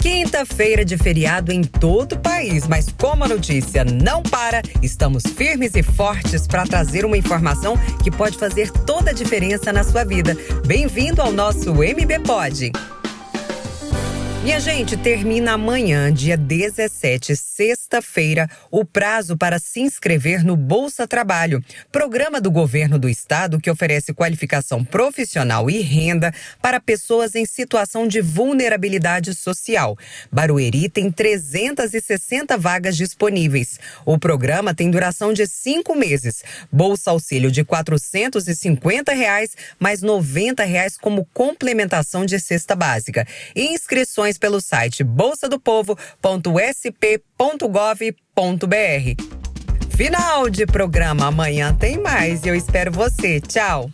Quinta-feira de feriado em todo o país, mas como a notícia não para, estamos firmes e fortes para trazer uma informação que pode fazer toda a diferença na sua vida. Bem-vindo ao nosso MB Pod. Minha gente, termina amanhã, dia 17, sexta-feira, o prazo para se inscrever no Bolsa Trabalho, programa do governo do estado que oferece qualificação profissional e renda para pessoas em situação de vulnerabilidade social. Barueri tem 360 vagas disponíveis. O programa tem duração de cinco meses. Bolsa Auxílio de 450 reais, mais 90 reais como complementação de cesta básica. Inscrições informações pelo site bolsadopovo.sp.gov.br. Final de programa. Amanhã tem mais e eu espero você. Tchau.